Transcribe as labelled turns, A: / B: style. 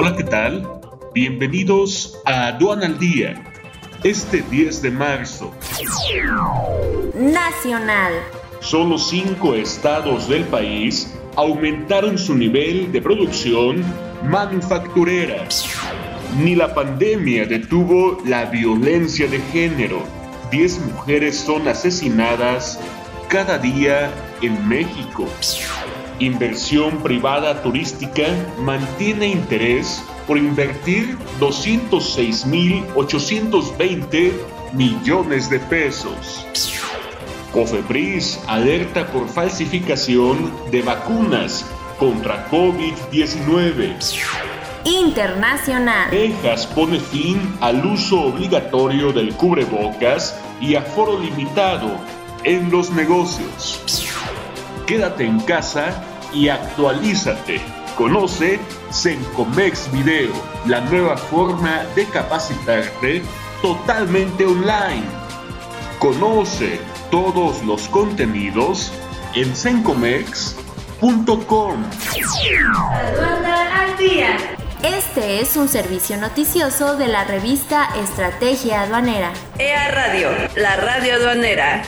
A: Hola, ¿qué tal? Bienvenidos a Aduana al Día. Este 10 de marzo.
B: Nacional.
A: Solo cinco estados del país aumentaron su nivel de producción manufacturera. Ni la pandemia detuvo la violencia de género. Diez mujeres son asesinadas cada día en México. Inversión privada turística mantiene interés por invertir 206.820 millones de pesos. Cofepris alerta por falsificación de vacunas contra COVID-19.
B: Internacional.
A: Texas pone fin al uso obligatorio del cubrebocas y aforo limitado en los negocios. Quédate en casa y actualízate. Conoce Sencomex Video, la nueva forma de capacitarte totalmente online. Conoce todos los contenidos en sencomex.com.
B: al día. Este es un servicio noticioso de la revista Estrategia Aduanera.
C: EA Radio, la radio aduanera.